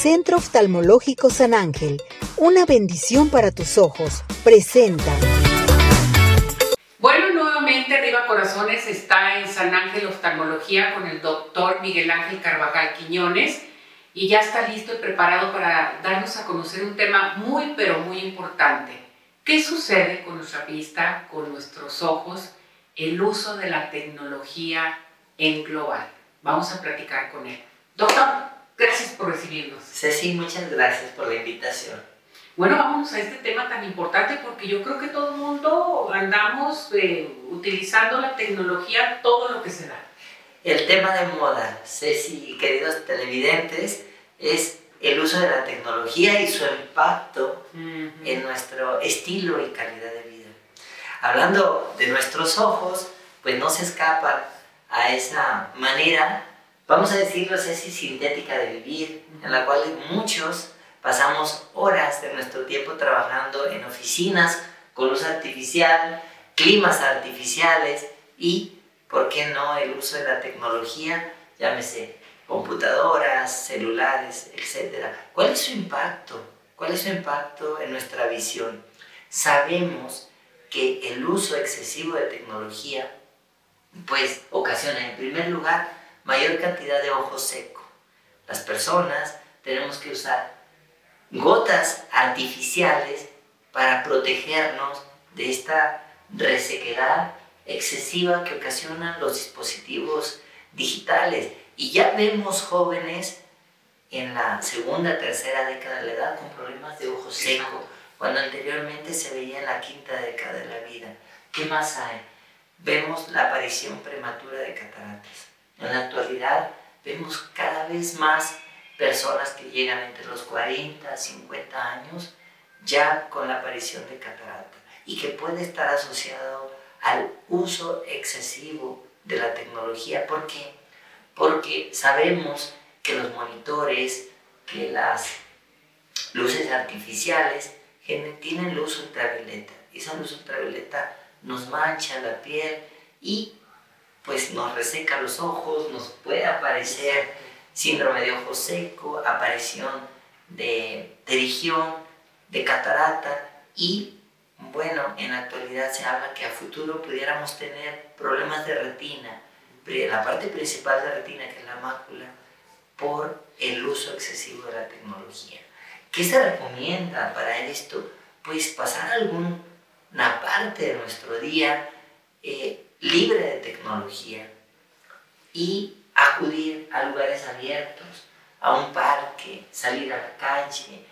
Centro Oftalmológico San Ángel, una bendición para tus ojos, presenta. Bueno, nuevamente Arriba Corazones está en San Ángel Oftalmología con el doctor Miguel Ángel Carvajal Quiñones y ya está listo y preparado para darnos a conocer un tema muy pero muy importante. ¿Qué sucede con nuestra vista, con nuestros ojos, el uso de la tecnología en global? Vamos a platicar con él. Doctor, gracias por recibirnos. Ceci, muchas gracias por la invitación. Bueno, vamos a este tema tan importante porque yo creo que todo el mundo andamos eh, utilizando la tecnología todo lo que se da. El tema de moda, Ceci y queridos televidentes, es el uso de la tecnología y su impacto en nuestro estilo y calidad de vida. Hablando de nuestros ojos, pues no se escapa a esa manera, vamos a decirlo, Ceci, sintética de vivir, en la cual muchos pasamos horas de nuestro tiempo trabajando en oficinas con luz artificial, climas artificiales y, ¿por qué no?, el uso de la tecnología, llámese computadoras, celulares, etc. ¿Cuál es su impacto? ¿Cuál es su impacto en nuestra visión? Sabemos que el uso excesivo de tecnología pues ocasiona en primer lugar mayor cantidad de ojo seco. Las personas tenemos que usar gotas artificiales para protegernos de esta resequedad excesiva que ocasionan los dispositivos digitales. Y ya vemos jóvenes en la segunda, tercera década de la edad con problemas de ojo seco, cuando anteriormente se veía en la quinta década de la vida. ¿Qué más hay? Vemos la aparición prematura de cataratas. En la actualidad vemos cada vez más personas que llegan entre los 40 50 años ya con la aparición de catarata y que puede estar asociado al uso excesivo de la tecnología. ¿Por qué? Porque sabemos que los monitores, que las luces artificiales tienen luz ultravioleta. Esa luz ultravioleta nos mancha la piel y pues nos reseca los ojos, nos puede aparecer síndrome de ojo seco, aparición de terigión, de catarata y bueno, en la actualidad se habla que a futuro pudiéramos tener problemas de retina, la parte principal de retina que es la mácula, por el uso excesivo de la tecnología. ¿Qué se recomienda para esto? Pues pasar alguna parte de nuestro día eh, libre de tecnología y acudir a lugares abiertos, a un parque, salir a la calle,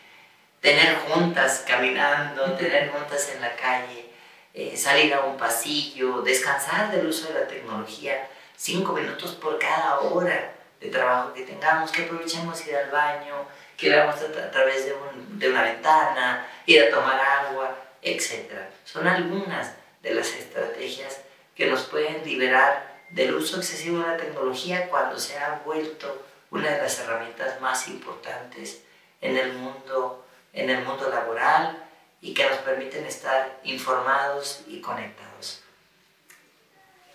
tener juntas caminando, tener juntas en la calle, eh, salir a un pasillo, descansar del uso de la tecnología, cinco minutos por cada hora de trabajo que tengamos, que aprovechemos ir al baño, que veamos a, través de, de una ventana, ir a tomar agua, etc. Son algunas de las estrategias que nos pueden liberar del uso excesivo de la tecnología cuando se ha vuelto una de las herramientas más importantes en el mundo, en el mundo laboral y que nos permiten estar informados y conectados.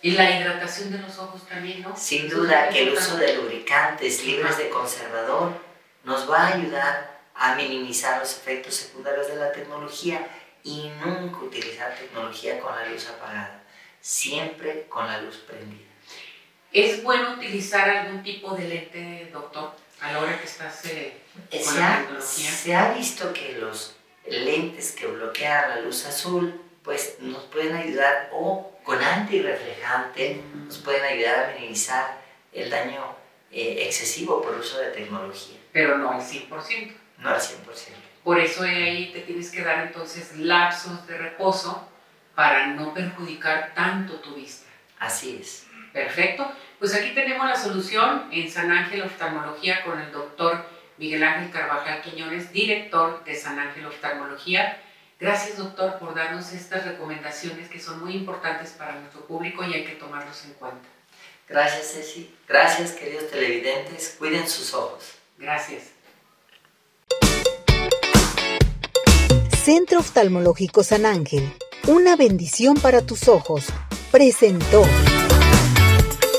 Y la hidratación de los ojos también, ¿no? Sin duda que el uso de lubricantes libres de conservador nos va a ayudar a minimizar los efectos secundarios de la tecnología y nunca utilizar tecnología con la luz apagada siempre con la luz prendida. ¿Es bueno utilizar algún tipo de lente, doctor, a la hora que estás eh, con la tecnología? Se ha visto que los lentes que bloquean la luz azul, pues nos pueden ayudar, o con antirreflejante, nos pueden ayudar a minimizar el daño eh, excesivo por uso de tecnología. Pero no al 100%. No al 100%. Por eso ahí te tienes que dar entonces lapsos de reposo para no perjudicar tanto tu vista. Así es. Perfecto. Pues aquí tenemos la solución en San Ángel Oftalmología con el doctor Miguel Ángel Carvajal Quiñones, director de San Ángel Oftalmología. Gracias, doctor, por darnos estas recomendaciones que son muy importantes para nuestro público y hay que tomarlos en cuenta. Gracias, Ceci. Gracias, queridos televidentes. Cuiden sus ojos. Gracias. Centro Oftalmológico San Ángel una bendición para tus ojos. Presentó.